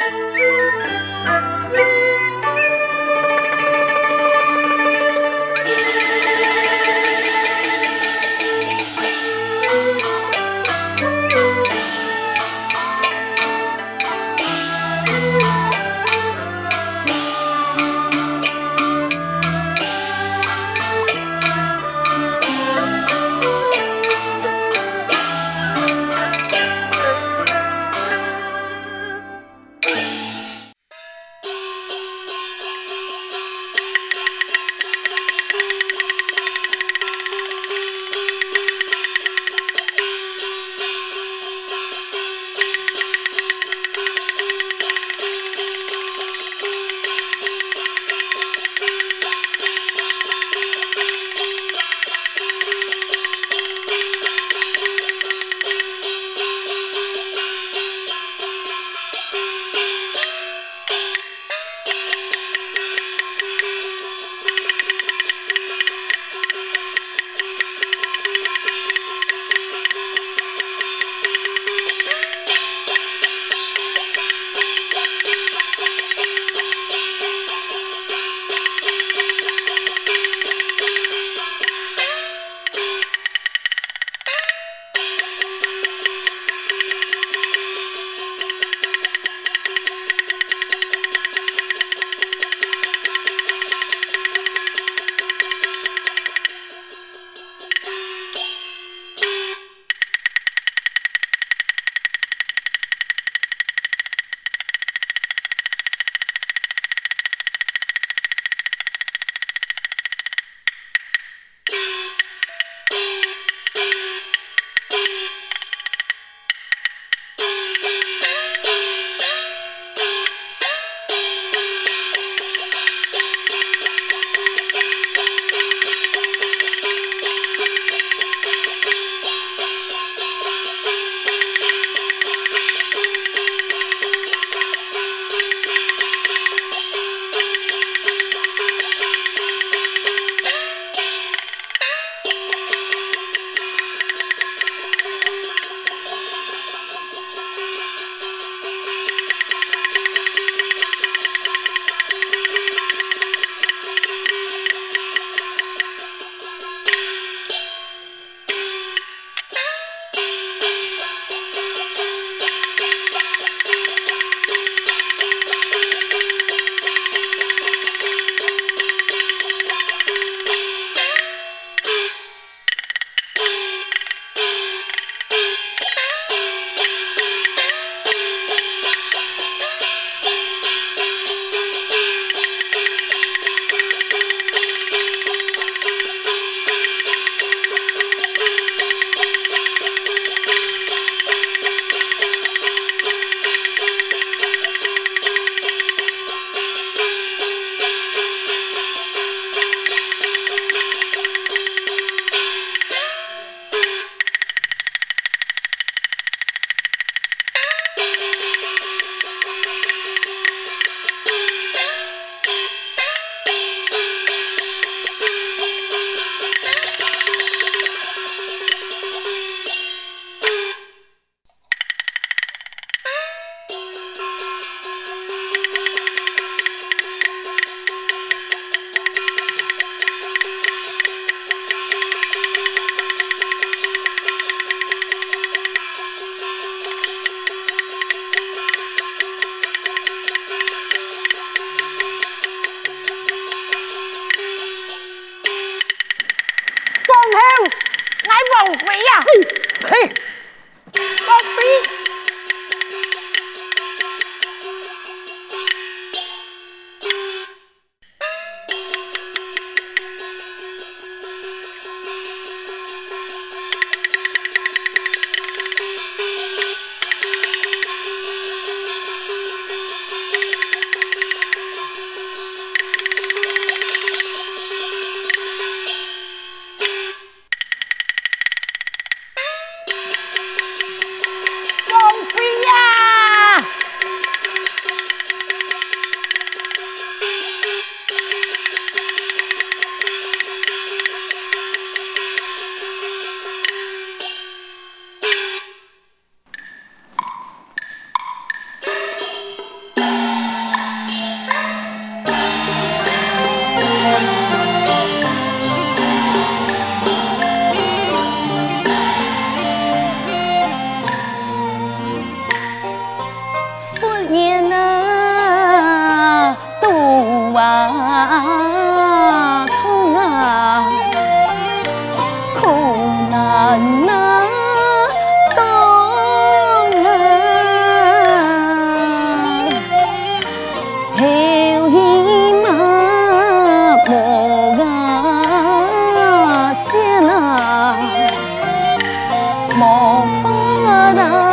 Música 王妃呀，嘿，王妃。为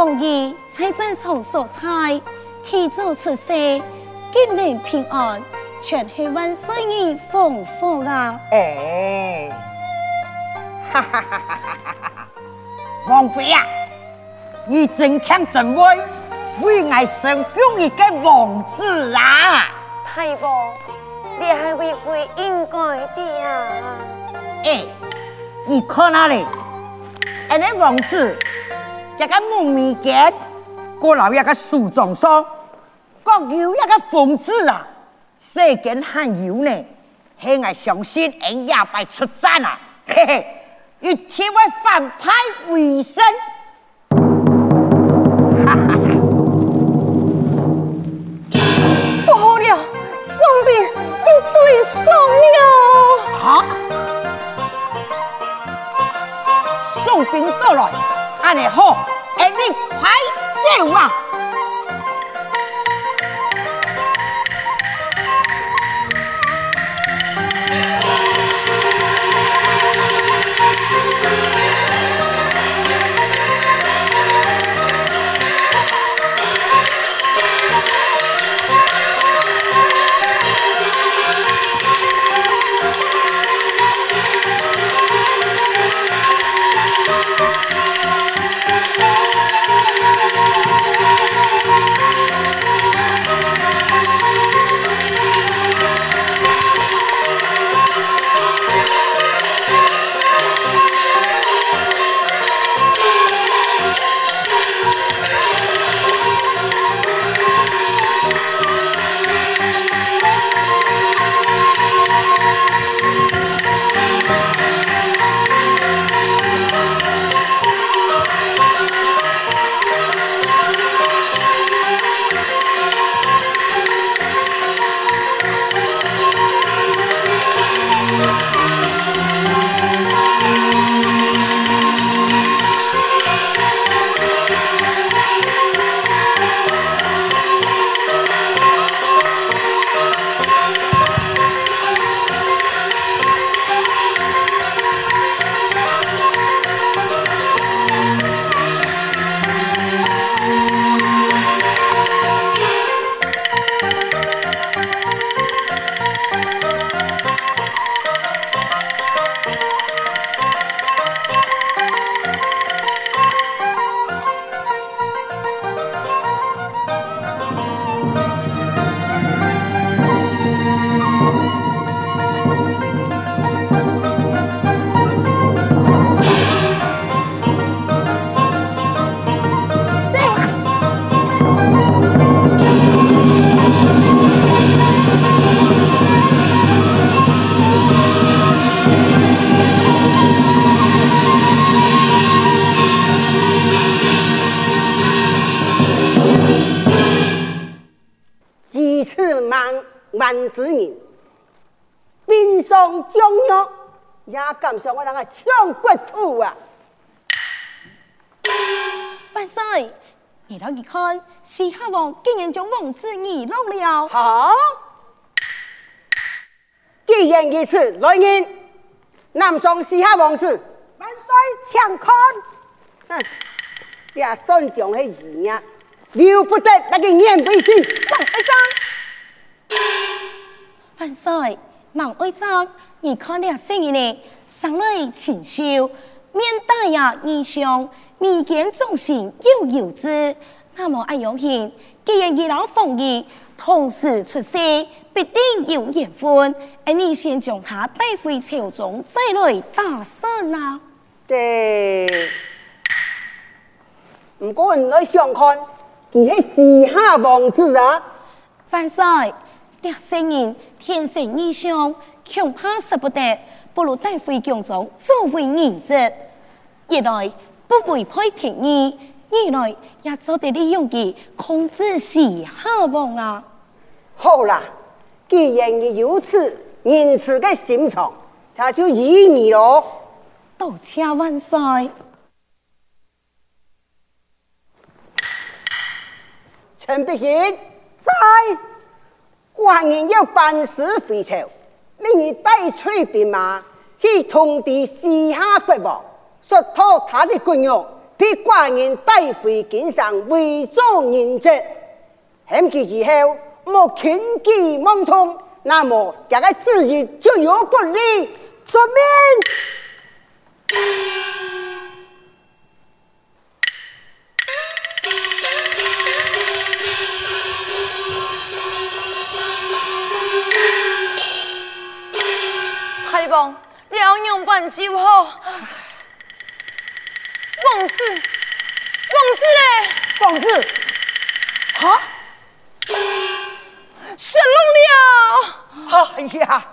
王爷在战场受灾，提早出世，今年平安，全系万岁爷丰富啊！哎，哈哈哈哈哈哈！王妃呀，你真强真威，为爱生中一个王子啊！太棒！你还会会应该的啊！哎，你看哪里？哎，那王子，这个木米间，过老一个树桩上，各有一个疯子啊！世间罕有呢，还爱相信人也快出战啊！嘿嘿，一切为反派为生。送了啊！宋兵到来，安尼好，哎，你快走啊！敢上我那个抢国土啊！万岁，你老一看，西夏王竟然将王子遗落了。好，既然如此，来人，南宋西夏王子。万岁，抢看。哼，也算将系儿呀，留不得那个眼背心。王爱章，万岁，王爱章，你看了声音呢？上来请修，面带呀异相，眉间总是悠悠之。那么爱用心，既然二老奉义，同时出世，必定有缘分。而你先将他带回朝中，再来打算啊！对，不过你来想看，佢系西夏王子啊。万岁，这声音天生异相，恐怕舍不得。不如带回宫中作为人质，一来不违背天意，二来也做得利用的控制西夏王啊！好啦，既然你如此仁慈的心肠，他就依你咯。多谢万岁。陈碧贤在，寡人要办事回朝。命你带出兵马去通知西夏国王，说托他的军用，被寡人带回京上为做人质。险期之后莫轻举妄动，那么这个事情就有不利。做咩。两样办就好。王氏，王氏嘞？王氏，哈？失落了。哎呀，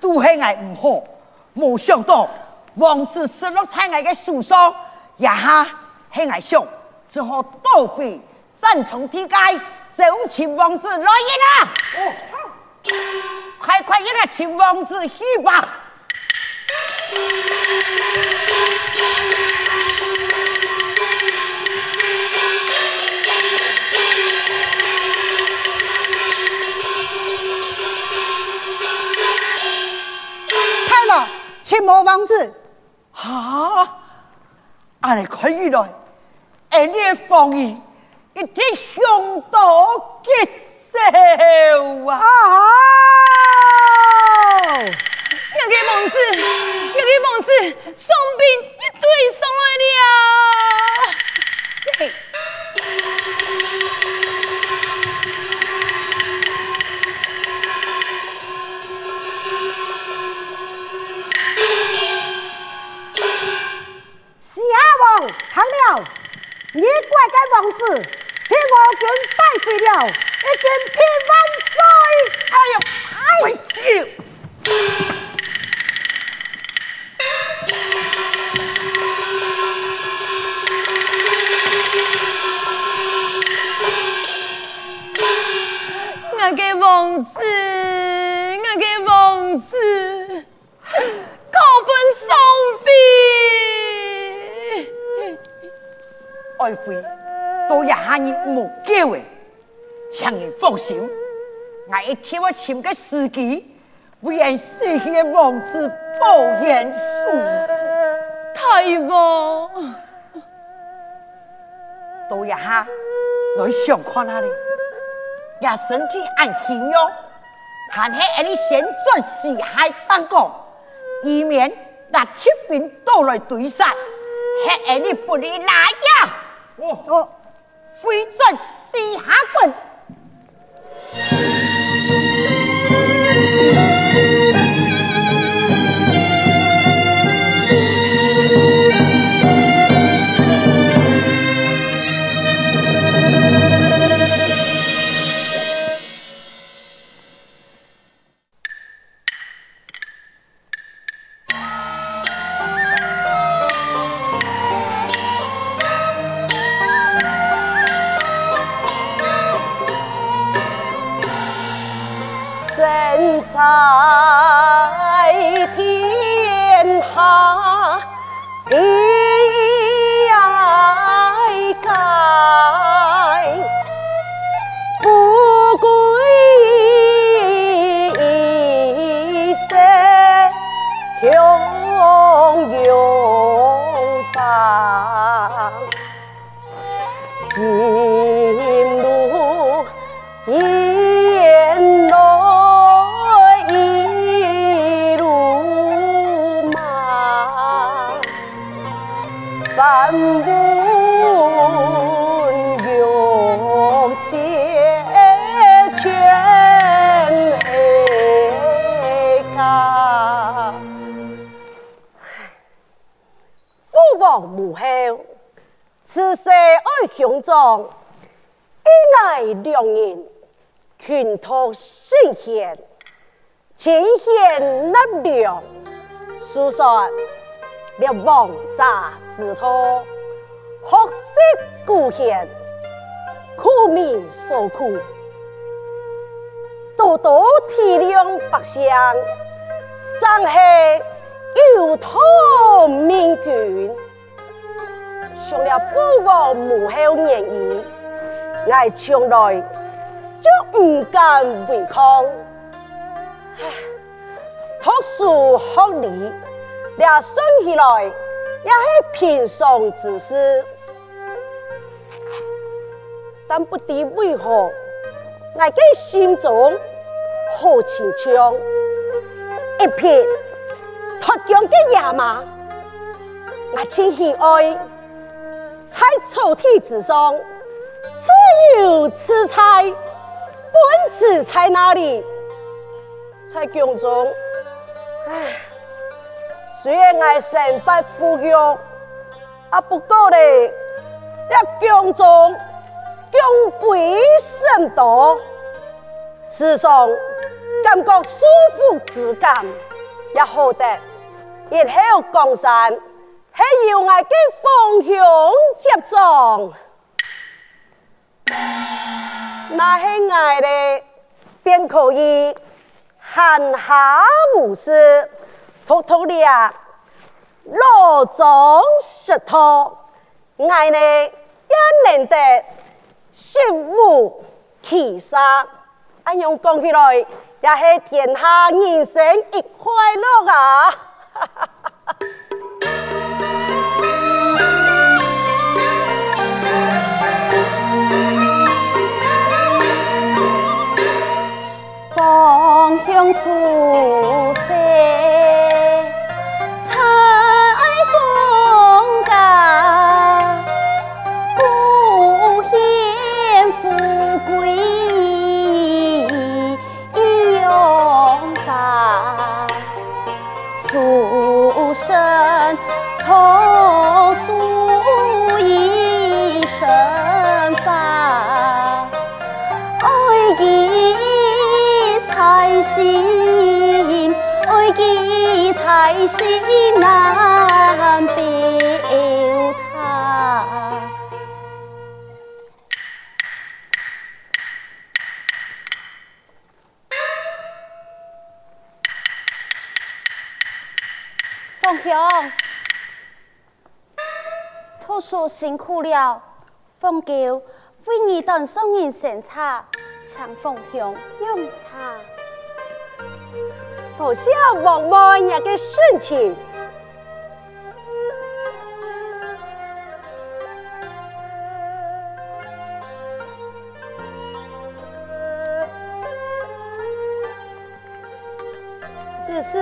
都系我唔好，冇想到王子失落在我嘅手上，呀哈，系我想，只好倒回三重地界，就请王子来人啦。哦，快快一个请王子去吧。太老，请谋王子。啊！俺哋可以来，俺哋防御一定凶多吉少啊！那个王子，那个王子，送兵一对送来了。这西夏王看了，你怪该王子，替我军带回了，一军平万岁。哎呦，哎呦！我个王子，我个王子，高分送兵。爱妃，都一下你莫叫诶，请你放心，我一天我签个司机，为人谢谢王子保严书。太王，都一下来想看哪里？也身体安轻哟，还是安尼先转四海三国，以免那铁兵倒来对杀，还安尼不利来呀！哦哦，回转西夏军。雄壮，一爱良人，群托圣贤，清闲纳凉，书说列王杂之徒，学识古贤，苦民所苦，多多体谅百姓，真系有托明君。上了父王母后言语，我从来就唔敢违抗。读书学礼，俩算起来也是平常之事。但不知为何，我嘅心中好亲像一片脱缰嘅野马，我真喜爱。在抽屉之上，只有吃菜，本吃在哪里？在宫中，唉，虽然我身份富裕，啊不过嘞，在宫中宫规甚多，时常感觉舒服之感也好得，日后江山。系要我嘅方向接种，那系我哋便可以闲暇无事，偷偷地啊，罗装石头，我呢也能得心无气杀。安样讲起来，也系天下人生一快乐啊！哈哈乡处谁？心难表达。凤兄，读书辛苦了，凤九为你当送人献茶，请凤兄用茶。多谢王妈爷的盛情，只是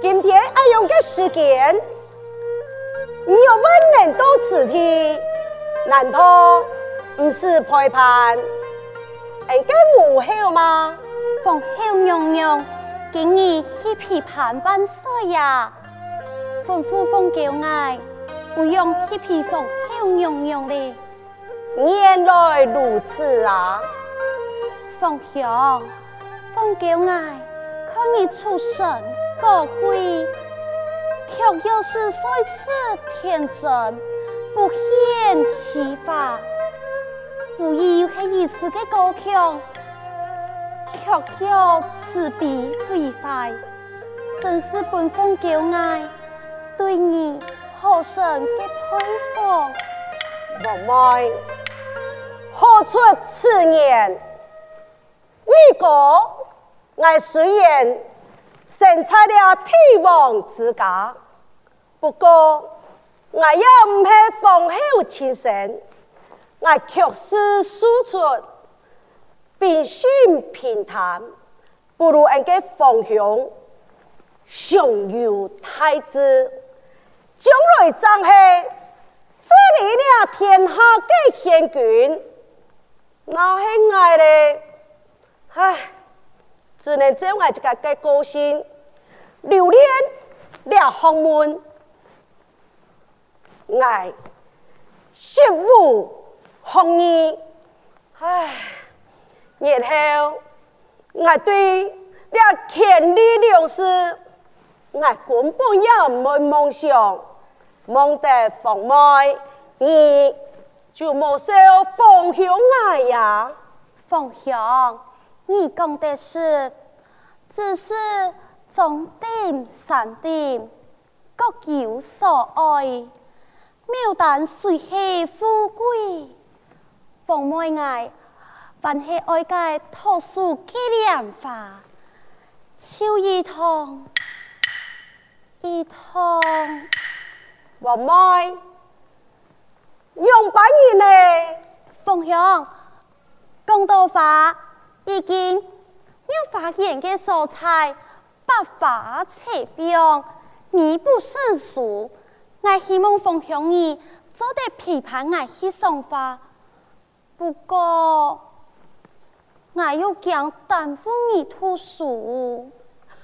今天爱用的时间，你又不能到此地，难道不是陪伴一个母后吗？凤后娘娘，今日去批判万岁呀！吩咐凤九爱，不用去批凤后娘娘的。原来如此啊！凤兄，凤九爱，看你出身高贵，却又是如此天真，不显其法，无疑又是意思的高强。却要慈悲为怀，真是本分骄爱，对你好生的佩服。王妹，何出此言？你个我虽然生在了帝王之家，不过我也唔系封侯亲生，我却是输出。秉性平淡，不如人家封侯，享有太子，将来将系治理了天下嘅贤君，那系爱咧，唉，只能这样一个个个性，留恋了后门，爱媳妇红衣，唉。然后，我对了权力两事，我根本也没梦想，梦得风迈，你就莫说凤雄爱呀。凤雄，你讲的是，只是中定山定，各有所爱，牡丹虽系富贵，凤妹爱。凡系外界特殊纪念法，秋一通，一通，我妹用百年呢？凤雄，公道法，已经有发现嘅素材，百花齐放，美不胜数。我希望凤雄你做得批判我去送花，不过。我又讲担负你读书，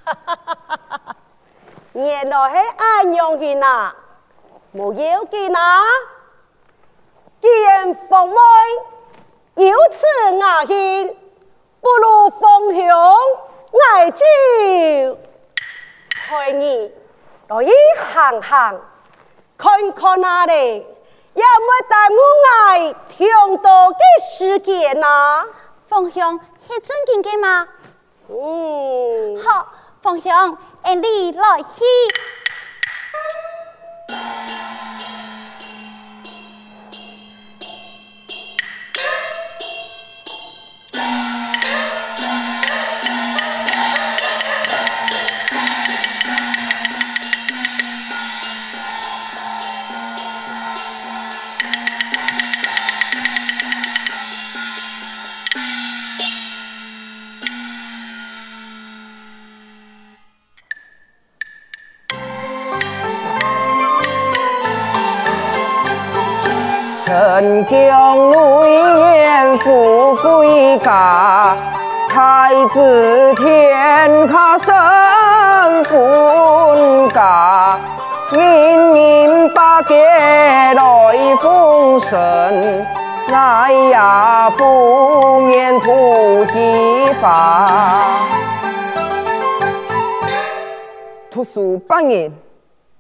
原来系安样嘅呐，冇要紧呐。既然凤妹有此雅兴，不如凤雄爱就陪你来一行行看看那里，有冇耽误爱听到嘅时间呐？凤雄是正经的吗？哦，好，凤雄，你来去。陈江累年富贵家，太子天下生欢家，人人把节来丰盛，爱也不免土地法。读书八年，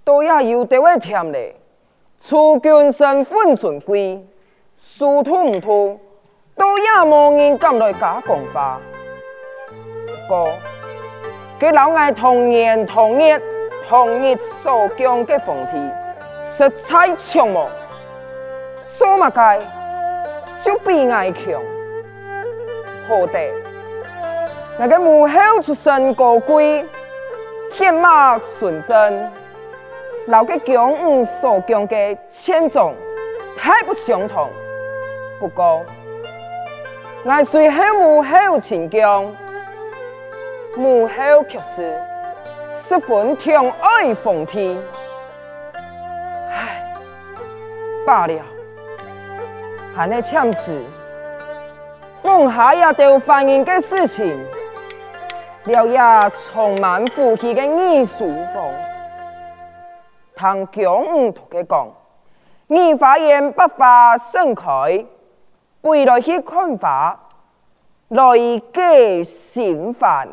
都要有得位添嘞。诸君身份尊贵，殊途唔通，都也无人敢来加讲话。不过，佢老爱同年同日同日所讲嘅风气，实在强猛，做乜该就比爱强。好的，那个母后出身高贵，天马纯真。老个蒋五所讲的千种太不相同，不过我虽后母后亲疆，母后却是十分疼爱凤体。唉，罢了，还那呛事，梦下也都反映的事情，了也充满福气的艺术风。唐强五同佮讲，你发现不发盛开，背来去看花，来给心烦。